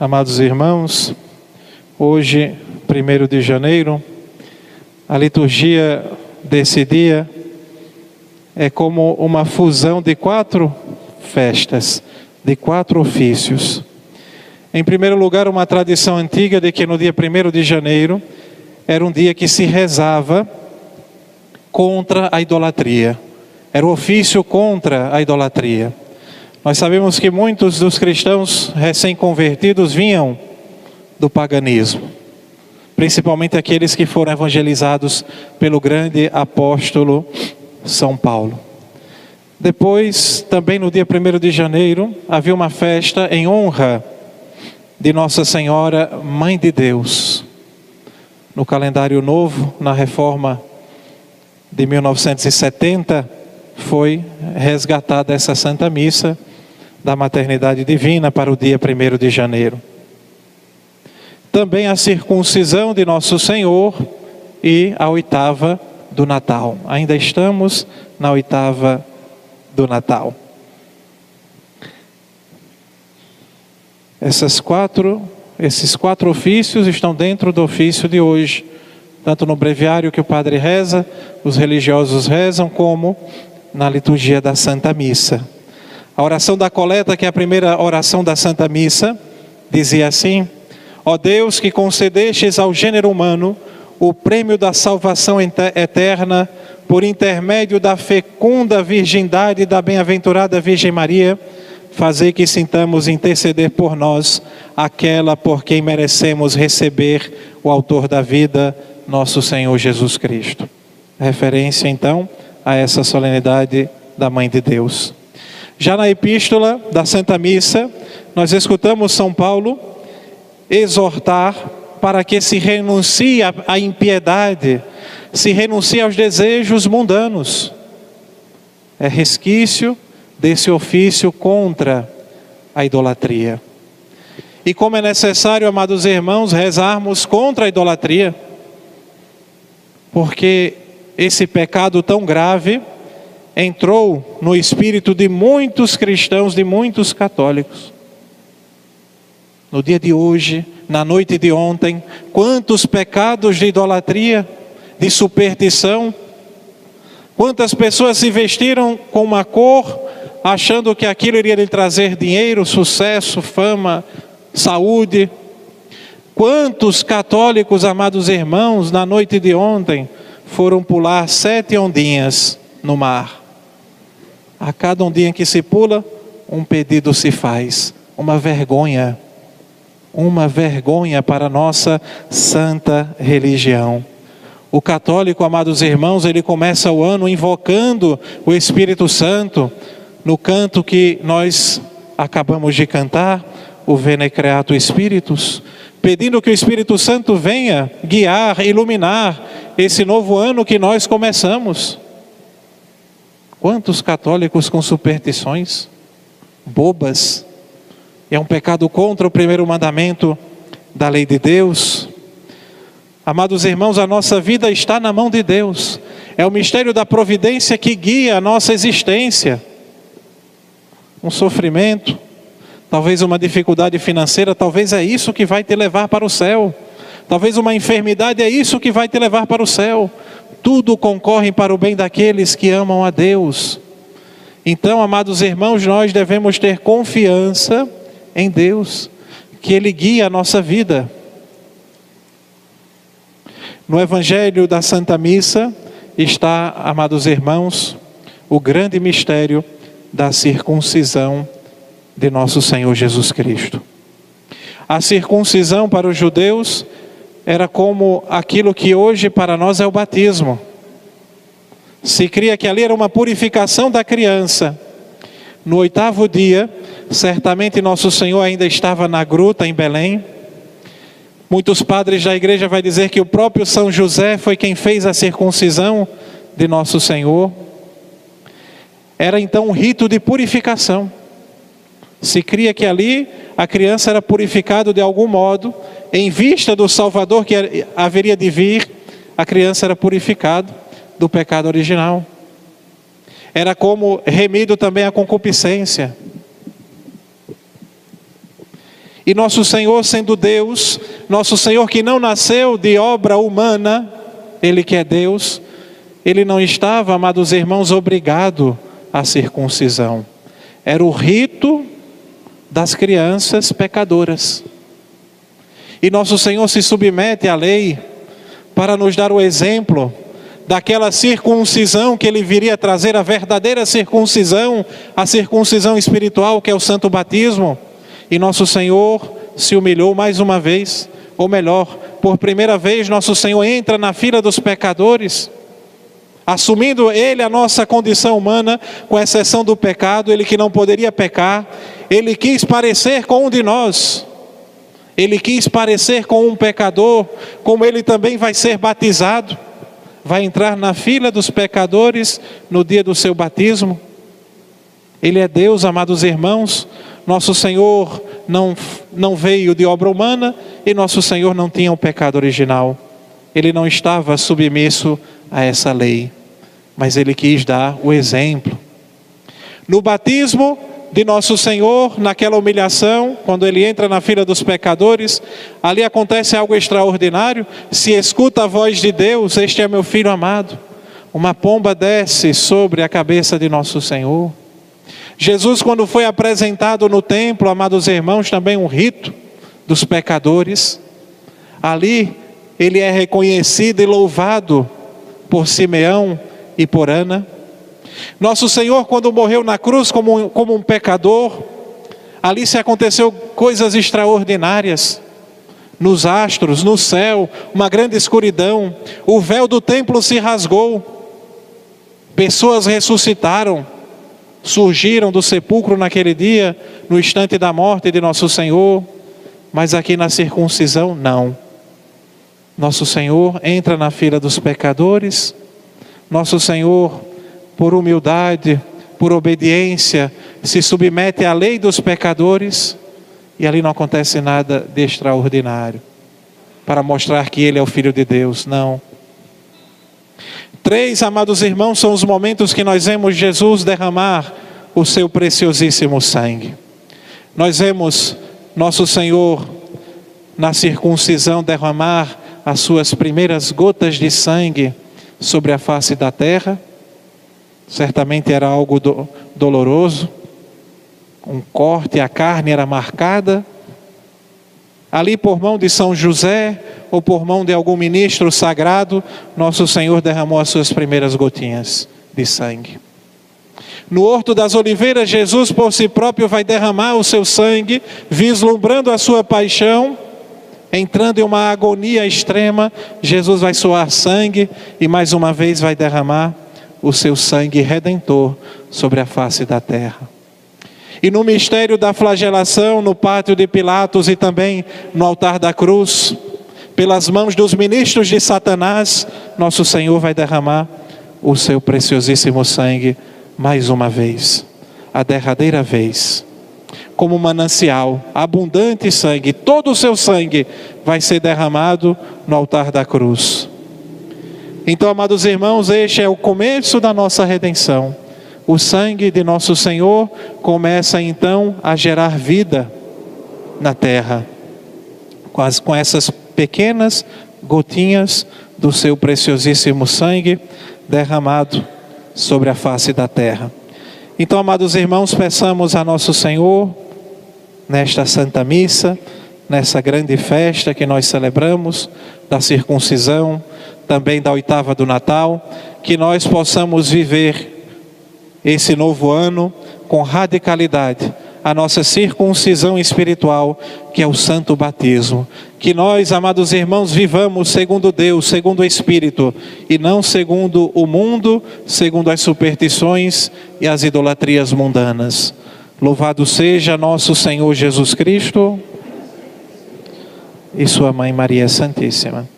Amados irmãos, hoje, 1 de janeiro, a liturgia desse dia é como uma fusão de quatro festas, de quatro ofícios. Em primeiro lugar, uma tradição antiga de que no dia 1 de janeiro era um dia que se rezava contra a idolatria. Era o ofício contra a idolatria. Nós sabemos que muitos dos cristãos recém-convertidos vinham do paganismo, principalmente aqueles que foram evangelizados pelo grande apóstolo São Paulo. Depois, também no dia 1 de janeiro, havia uma festa em honra de Nossa Senhora, Mãe de Deus. No calendário novo, na reforma de 1970, foi resgatada essa Santa Missa da maternidade divina para o dia 1 de janeiro. Também a circuncisão de Nosso Senhor e a oitava do Natal. Ainda estamos na oitava do Natal. Essas quatro, esses quatro ofícios estão dentro do ofício de hoje, tanto no breviário que o padre reza, os religiosos rezam, como na liturgia da Santa Missa. A oração da coleta, que é a primeira oração da Santa Missa, dizia assim: Ó Deus que concedestes ao gênero humano o prêmio da salvação eterna por intermédio da fecunda virgindade da bem-aventurada Virgem Maria, fazei que sintamos interceder por nós aquela por quem merecemos receber o autor da vida, nosso Senhor Jesus Cristo. Referência então a essa solenidade da Mãe de Deus. Já na epístola da Santa Missa, nós escutamos São Paulo exortar para que se renuncie à impiedade, se renuncie aos desejos mundanos. É resquício desse ofício contra a idolatria. E como é necessário, amados irmãos, rezarmos contra a idolatria, porque esse pecado tão grave entrou no espírito de muitos cristãos, de muitos católicos. No dia de hoje, na noite de ontem, quantos pecados de idolatria, de superstição, quantas pessoas se vestiram com uma cor, achando que aquilo iria lhe trazer dinheiro, sucesso, fama, saúde. Quantos católicos, amados irmãos, na noite de ontem, foram pular sete ondinhas no mar? A cada um dia em que se pula, um pedido se faz. Uma vergonha. Uma vergonha para a nossa santa religião. O católico, amados irmãos, ele começa o ano invocando o Espírito Santo no canto que nós acabamos de cantar, o Vene Creato Spiritus, pedindo que o Espírito Santo venha guiar, iluminar esse novo ano que nós começamos. Quantos católicos com superstições bobas? É um pecado contra o primeiro mandamento da lei de Deus. Amados irmãos, a nossa vida está na mão de Deus. É o mistério da providência que guia a nossa existência. Um sofrimento, talvez uma dificuldade financeira, talvez é isso que vai te levar para o céu. Talvez uma enfermidade é isso que vai te levar para o céu tudo concorre para o bem daqueles que amam a Deus. Então, amados irmãos, nós devemos ter confiança em Deus, que Ele guia a nossa vida. No Evangelho da Santa Missa está, amados irmãos, o grande mistério da circuncisão de nosso Senhor Jesus Cristo. A circuncisão para os judeus era como aquilo que hoje para nós é o batismo. Se cria que ali era uma purificação da criança. No oitavo dia, certamente nosso Senhor ainda estava na gruta em Belém. Muitos padres da igreja vai dizer que o próprio São José foi quem fez a circuncisão de nosso Senhor. Era então um rito de purificação. Se cria que ali a criança era purificada de algum modo em vista do Salvador que haveria de vir, a criança era purificada do pecado original. Era como remido também a concupiscência. E nosso Senhor, sendo Deus, nosso Senhor que não nasceu de obra humana, Ele que é Deus, Ele não estava, amados irmãos, obrigado à circuncisão. Era o rito das crianças pecadoras. E nosso Senhor se submete à lei para nos dar o exemplo daquela circuncisão que ele viria trazer, a verdadeira circuncisão, a circuncisão espiritual, que é o santo batismo. E nosso Senhor se humilhou mais uma vez, ou melhor, por primeira vez, nosso Senhor entra na fila dos pecadores, assumindo ele a nossa condição humana, com exceção do pecado, ele que não poderia pecar, ele quis parecer com um de nós. Ele quis parecer com um pecador, como ele também vai ser batizado vai entrar na fila dos pecadores no dia do seu batismo. Ele é Deus, amados irmãos. Nosso Senhor não, não veio de obra humana e nosso Senhor não tinha o pecado original. Ele não estava submisso a essa lei, mas ele quis dar o exemplo. No batismo, de nosso Senhor naquela humilhação, quando ele entra na fila dos pecadores, ali acontece algo extraordinário. Se escuta a voz de Deus, este é meu filho amado. Uma pomba desce sobre a cabeça de nosso Senhor. Jesus, quando foi apresentado no templo, amados irmãos, também um rito dos pecadores, ali ele é reconhecido e louvado por Simeão e por Ana. Nosso Senhor, quando morreu na cruz como um, como um pecador, ali se aconteceu coisas extraordinárias. Nos astros, no céu, uma grande escuridão, o véu do templo se rasgou, pessoas ressuscitaram, surgiram do sepulcro naquele dia, no instante da morte de nosso Senhor, mas aqui na circuncisão, não. Nosso Senhor entra na fila dos pecadores, nosso Senhor por humildade, por obediência, se submete à lei dos pecadores e ali não acontece nada de extraordinário para mostrar que ele é o Filho de Deus. Não. Três, amados irmãos, são os momentos que nós vemos Jesus derramar o seu preciosíssimo sangue. Nós vemos nosso Senhor na circuncisão derramar as suas primeiras gotas de sangue sobre a face da terra. Certamente era algo do, doloroso, um corte, a carne era marcada. Ali, por mão de São José, ou por mão de algum ministro sagrado, nosso Senhor derramou as suas primeiras gotinhas de sangue. No Horto das Oliveiras, Jesus por si próprio vai derramar o seu sangue, vislumbrando a sua paixão, entrando em uma agonia extrema. Jesus vai soar sangue e mais uma vez vai derramar o seu sangue redentor sobre a face da terra. E no mistério da flagelação, no pátio de Pilatos e também no altar da cruz, pelas mãos dos ministros de Satanás, nosso Senhor vai derramar o seu preciosíssimo sangue mais uma vez, a derradeira vez. Como manancial, abundante sangue, todo o seu sangue vai ser derramado no altar da cruz então, amados irmãos, este é o começo da nossa redenção. O sangue de nosso Senhor começa então a gerar vida na terra, as, com essas pequenas gotinhas do seu preciosíssimo sangue derramado sobre a face da terra. Então, amados irmãos, peçamos a nosso Senhor, nesta Santa Missa, nessa grande festa que nós celebramos, da circuncisão, também da oitava do Natal, que nós possamos viver esse novo ano com radicalidade, a nossa circuncisão espiritual, que é o santo batismo. Que nós, amados irmãos, vivamos segundo Deus, segundo o Espírito, e não segundo o mundo, segundo as superstições e as idolatrias mundanas. Louvado seja nosso Senhor Jesus Cristo e Sua Mãe Maria Santíssima.